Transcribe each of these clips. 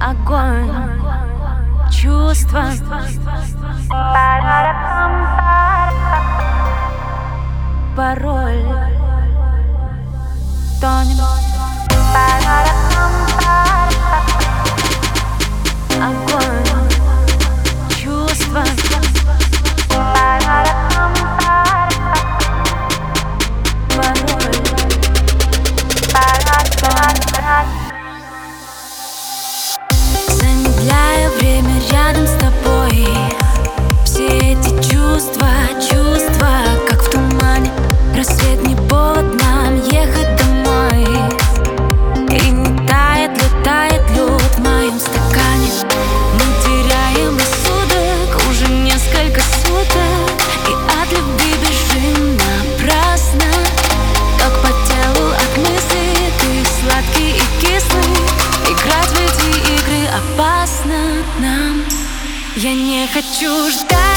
Огонь, чувства. Порой Я не хочу ждать.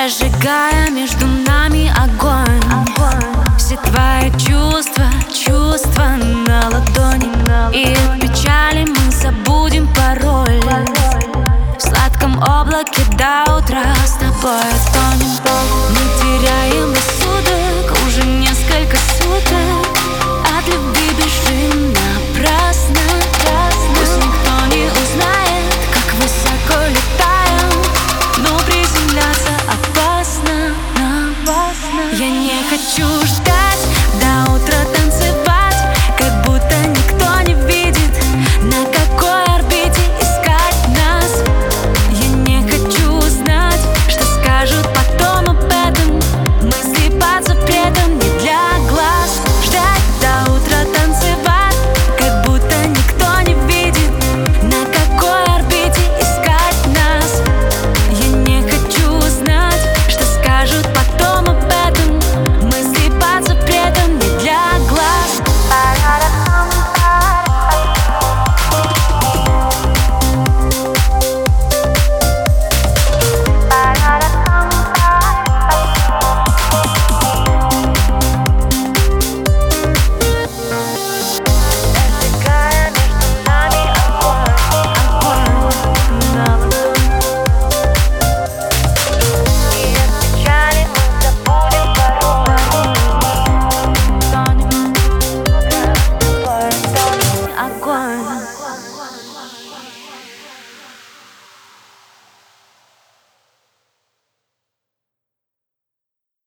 Прожигая между нами огонь, огонь. Все твои чувства, чувства на ладони, на ладони. И от печали мы забудем пароль, пароль. В сладком облаке до утра с тобой тонем Мы теряем